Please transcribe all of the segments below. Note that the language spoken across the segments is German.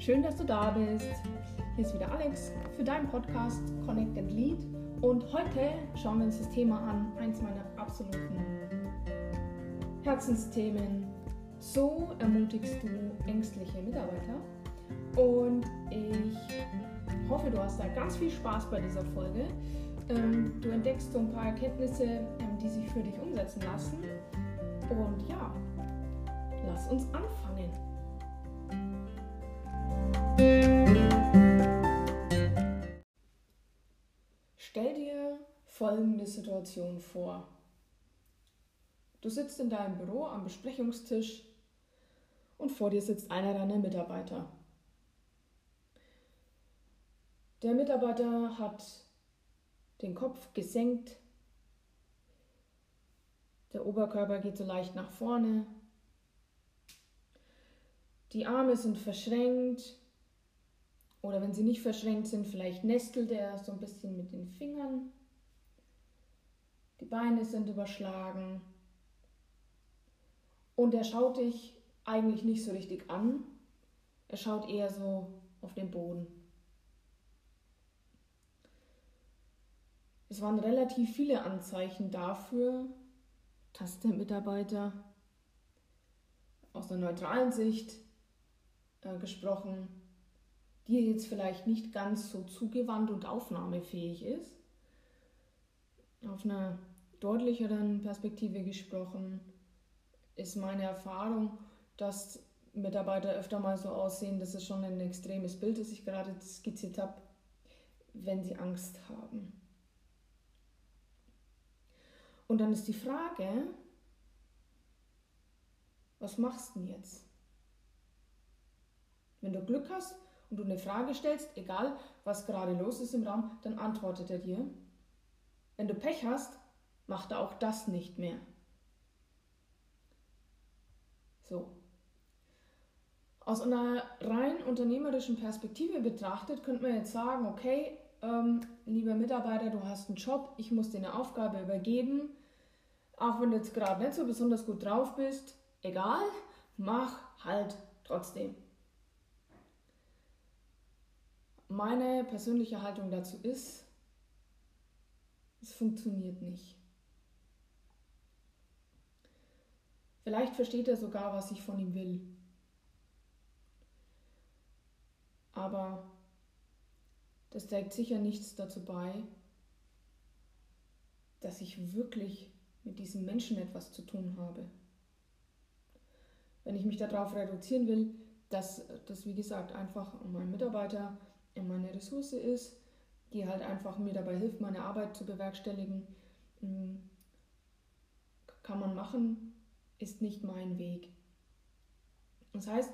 Schön, dass du da bist. Hier ist wieder Alex für deinen Podcast Connect and Lead. Und heute schauen wir uns das Thema an, eins meiner absoluten Herzensthemen. So ermutigst du ängstliche Mitarbeiter. Und ich hoffe, du hast da ganz viel Spaß bei dieser Folge. Ähm, du entdeckst so ein paar Erkenntnisse, ähm, die sich für dich umsetzen lassen. Und ja, lass uns anfangen. Stell dir folgende Situation vor. Du sitzt in deinem Büro am Besprechungstisch und vor dir sitzt einer deiner Mitarbeiter. Der Mitarbeiter hat den Kopf gesenkt, der Oberkörper geht so leicht nach vorne, die Arme sind verschränkt oder wenn sie nicht verschränkt sind, vielleicht nestelt er so ein bisschen mit den Fingern. Die Beine sind überschlagen. Und er schaut dich eigentlich nicht so richtig an. Er schaut eher so auf den Boden. Es waren relativ viele Anzeichen dafür, dass der Mitarbeiter aus einer neutralen Sicht äh, gesprochen dir jetzt vielleicht nicht ganz so zugewandt und aufnahmefähig ist. Auf einer deutlicheren Perspektive gesprochen ist meine Erfahrung, dass Mitarbeiter öfter mal so aussehen, das ist schon ein extremes Bild, das ich gerade skizziert habe, wenn sie Angst haben. Und dann ist die Frage, was machst du denn jetzt? Wenn du Glück hast und du eine Frage stellst, egal was gerade los ist im Raum, dann antwortet er dir. Wenn du Pech hast, macht er auch das nicht mehr. So. Aus einer rein unternehmerischen Perspektive betrachtet, könnte man jetzt sagen, okay, ähm, lieber Mitarbeiter, du hast einen Job, ich muss dir eine Aufgabe übergeben. Auch wenn du jetzt gerade nicht so besonders gut drauf bist, egal, mach halt trotzdem. Meine persönliche Haltung dazu ist, es funktioniert nicht. Vielleicht versteht er sogar, was ich von ihm will. Aber das trägt sicher nichts dazu bei, dass ich wirklich mit diesem Menschen etwas zu tun habe. Wenn ich mich darauf reduzieren will, dass das, wie gesagt, einfach mein Mitarbeiter meine Ressource ist, die halt einfach mir dabei hilft, meine Arbeit zu bewerkstelligen, hm, kann man machen, ist nicht mein Weg. Das heißt,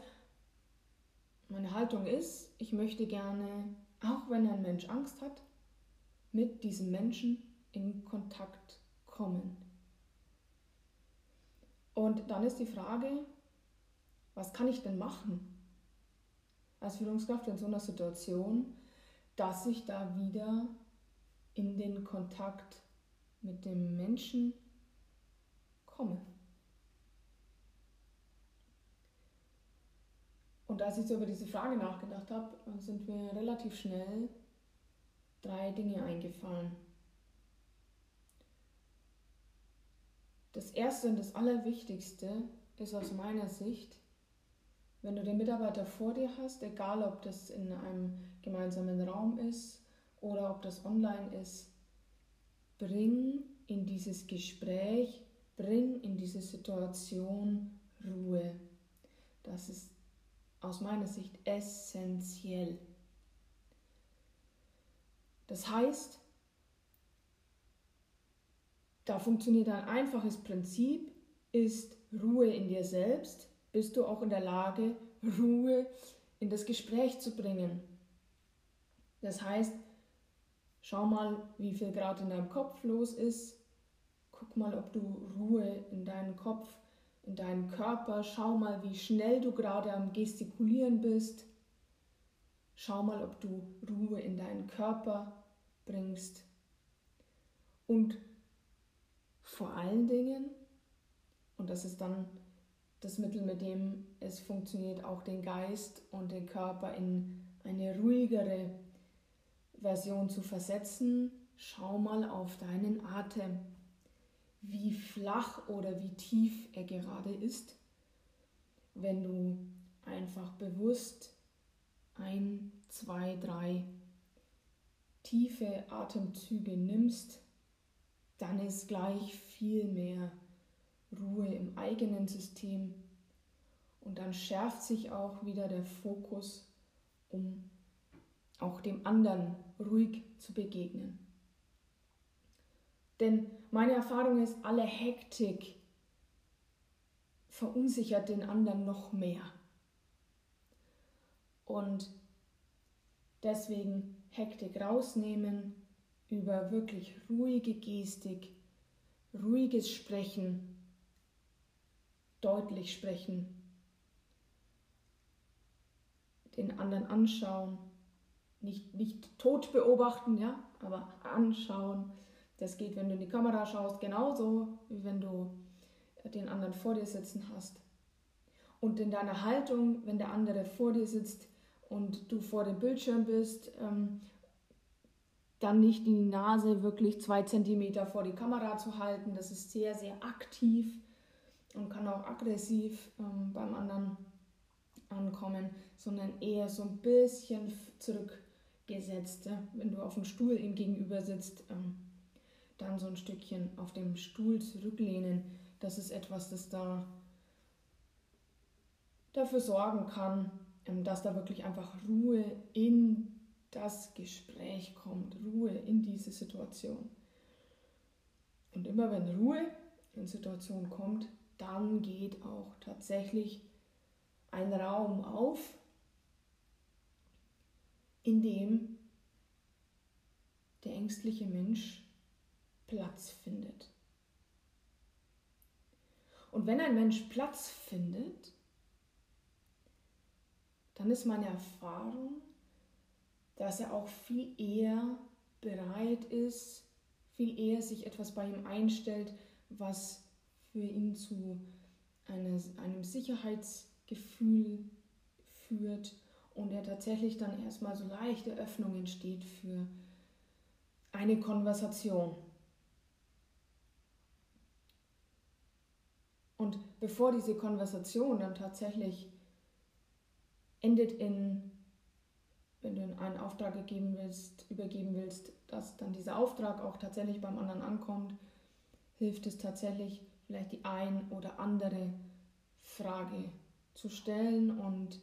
meine Haltung ist, ich möchte gerne, auch wenn ein Mensch Angst hat, mit diesem Menschen in Kontakt kommen. Und dann ist die Frage, was kann ich denn machen? Als Führungskraft in so einer Situation, dass ich da wieder in den Kontakt mit dem Menschen komme. Und als ich so über diese Frage nachgedacht habe, sind mir relativ schnell drei Dinge eingefallen. Das erste und das allerwichtigste ist aus meiner Sicht, wenn du den Mitarbeiter vor dir hast, egal ob das in einem gemeinsamen Raum ist oder ob das online ist, bring in dieses Gespräch, bring in diese Situation Ruhe. Das ist aus meiner Sicht essentiell. Das heißt, da funktioniert ein einfaches Prinzip, ist Ruhe in dir selbst, bist du auch in der Lage, Ruhe in das Gespräch zu bringen. Das heißt, schau mal, wie viel Grad in deinem Kopf los ist. Guck mal, ob du Ruhe in deinen Kopf, in deinen Körper, schau mal, wie schnell du gerade am Gestikulieren bist. Schau mal, ob du Ruhe in deinen Körper bringst. Und vor allen Dingen, und das ist dann das Mittel, mit dem es funktioniert, auch den Geist und den Körper in eine ruhigere Version zu versetzen. Schau mal auf deinen Atem, wie flach oder wie tief er gerade ist. Wenn du einfach bewusst ein, zwei, drei tiefe Atemzüge nimmst, dann ist gleich viel mehr Ruhe im eigenen System und dann schärft sich auch wieder der Fokus, um auch dem anderen ruhig zu begegnen. Denn meine Erfahrung ist, alle Hektik verunsichert den anderen noch mehr. Und deswegen Hektik rausnehmen, über wirklich ruhige Gestik, ruhiges Sprechen, deutlich sprechen, den anderen anschauen, nicht, nicht tot beobachten, ja, aber anschauen. Das geht, wenn du in die Kamera schaust, genauso wie wenn du den anderen vor dir sitzen hast. Und in deiner Haltung, wenn der andere vor dir sitzt und du vor dem Bildschirm bist, ähm, dann nicht die Nase wirklich zwei Zentimeter vor die Kamera zu halten. Das ist sehr, sehr aktiv und kann auch aggressiv ähm, beim anderen ankommen, sondern eher so ein bisschen zurückgesetzt. Ja? Wenn du auf dem Stuhl ihm gegenüber sitzt, ähm, dann so ein Stückchen auf dem Stuhl zurücklehnen. Das ist etwas, das da dafür sorgen kann, ähm, dass da wirklich einfach Ruhe in das Gespräch kommt, Ruhe in diese Situation. Und immer wenn Ruhe in Situationen kommt, dann geht auch tatsächlich ein Raum auf, in dem der ängstliche Mensch Platz findet. Und wenn ein Mensch Platz findet, dann ist meine Erfahrung, dass er auch viel eher bereit ist, viel eher sich etwas bei ihm einstellt, was für ihn zu eine, einem Sicherheitsgefühl führt und er tatsächlich dann erstmal so leichte Öffnung entsteht für eine Konversation. Und bevor diese Konversation dann tatsächlich endet in wenn du einen Auftrag gegeben willst, übergeben willst, dass dann dieser Auftrag auch tatsächlich beim anderen ankommt, hilft es tatsächlich, vielleicht die ein oder andere Frage zu stellen und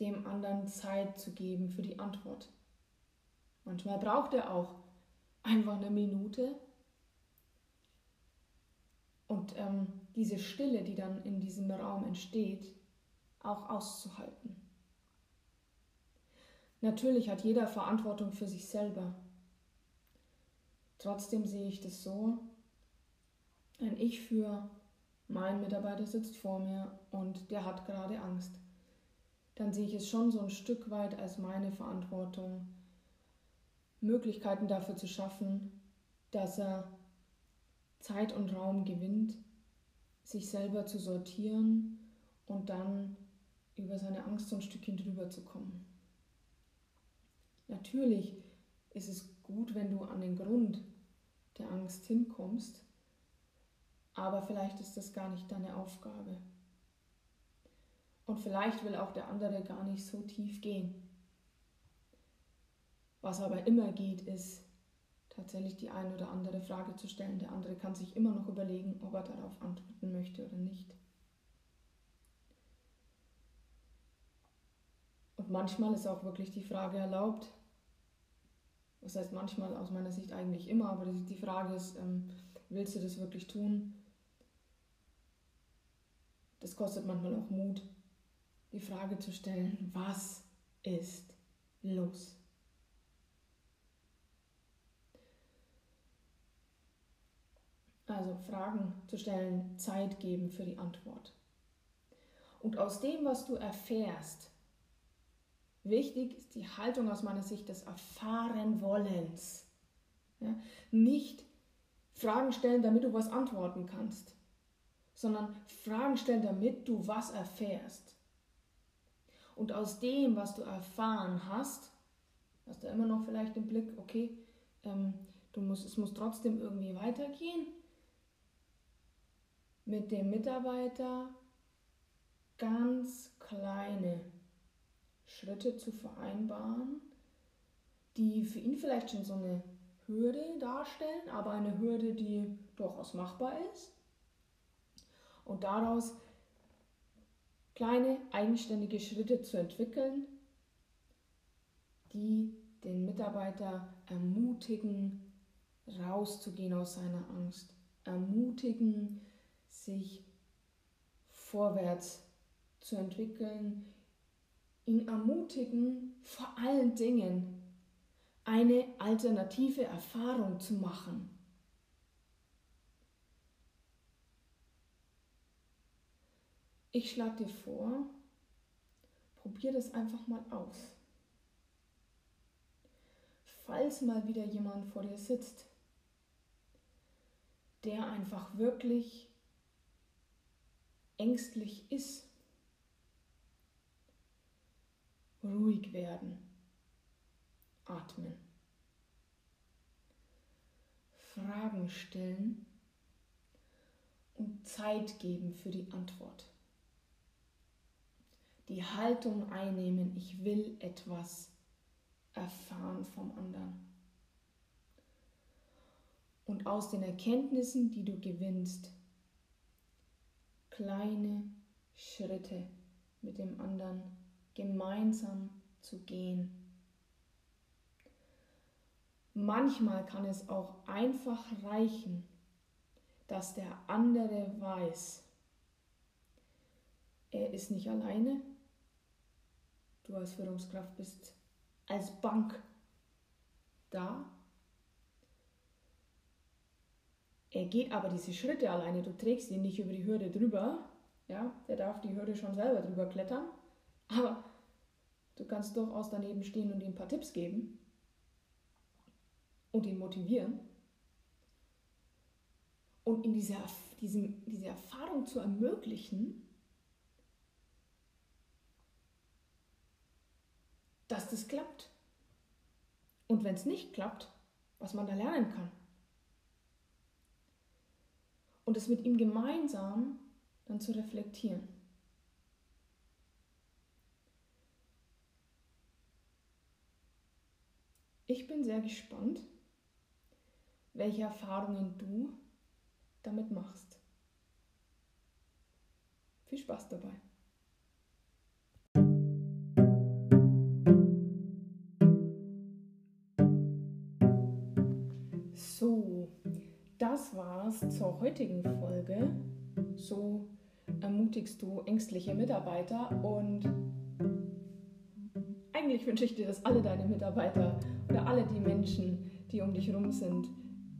dem anderen Zeit zu geben für die Antwort. Manchmal braucht er auch einfach eine Minute und ähm, diese Stille, die dann in diesem Raum entsteht, auch auszuhalten. Natürlich hat jeder Verantwortung für sich selber. Trotzdem sehe ich das so, wenn ich für mein Mitarbeiter sitzt vor mir und der hat gerade Angst, dann sehe ich es schon so ein Stück weit als meine Verantwortung, Möglichkeiten dafür zu schaffen, dass er Zeit und Raum gewinnt, sich selber zu sortieren und dann über seine Angst so ein Stückchen drüber zu kommen. Natürlich ist es gut, wenn du an den Grund der Angst hinkommst, aber vielleicht ist das gar nicht deine Aufgabe. Und vielleicht will auch der andere gar nicht so tief gehen. Was aber immer geht, ist tatsächlich die eine oder andere Frage zu stellen. Der andere kann sich immer noch überlegen, ob er darauf antworten möchte oder nicht. Und manchmal ist auch wirklich die Frage erlaubt, das heißt manchmal aus meiner Sicht eigentlich immer, aber die Frage ist, ähm, willst du das wirklich tun? Das kostet manchmal auch Mut, die Frage zu stellen, was ist los? Also Fragen zu stellen, Zeit geben für die Antwort. Und aus dem, was du erfährst, Wichtig ist die Haltung aus meiner Sicht des Erfahrenwollens. Ja? Nicht Fragen stellen, damit du was antworten kannst, sondern Fragen stellen, damit du was erfährst. Und aus dem, was du erfahren hast, hast du immer noch vielleicht den Blick, okay, ähm, du musst, es muss trotzdem irgendwie weitergehen. Mit dem Mitarbeiter ganz kleine Schritte zu vereinbaren, die für ihn vielleicht schon so eine Hürde darstellen, aber eine Hürde, die durchaus machbar ist. Und daraus kleine eigenständige Schritte zu entwickeln, die den Mitarbeiter ermutigen, rauszugehen aus seiner Angst, ermutigen, sich vorwärts zu entwickeln, ihn ermutigen, vor allen Dingen eine alternative Erfahrung zu machen. Ich schlage dir vor, probier das einfach mal aus. Falls mal wieder jemand vor dir sitzt, der einfach wirklich ängstlich ist, ruhig werden, atmen, Fragen stellen und Zeit geben für die Antwort. Die Haltung einnehmen, ich will etwas erfahren vom anderen. Und aus den Erkenntnissen, die du gewinnst, kleine Schritte mit dem anderen gemeinsam zu gehen. Manchmal kann es auch einfach reichen, dass der andere weiß, er ist nicht alleine. Du als Führungskraft bist als Bank da. Er geht aber diese Schritte alleine, du trägst ihn nicht über die Hürde drüber. Ja, der darf die Hürde schon selber drüber klettern. Aber du kannst durchaus daneben stehen und ihm ein paar Tipps geben und ihn motivieren. Und in dieser, diesem, diese Erfahrung zu ermöglichen, dass das klappt. Und wenn es nicht klappt, was man da lernen kann. Und es mit ihm gemeinsam dann zu reflektieren. Ich bin sehr gespannt, welche Erfahrungen du damit machst. Viel Spaß dabei. Das war's zur heutigen Folge. So ermutigst du ängstliche Mitarbeiter und eigentlich wünsche ich dir, dass alle deine Mitarbeiter oder alle die Menschen, die um dich herum sind,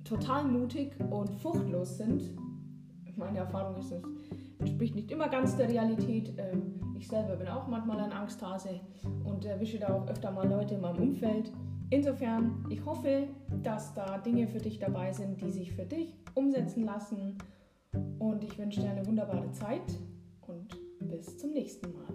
total mutig und furchtlos sind. Meine Erfahrung ist, es entspricht nicht immer ganz der Realität. Ähm, ich selber bin auch manchmal ein Angsthase und erwische da auch öfter mal Leute in meinem Umfeld. Insofern, ich hoffe, dass da Dinge für dich dabei sind, die sich für dich umsetzen lassen. Und ich wünsche dir eine wunderbare Zeit und bis zum nächsten Mal.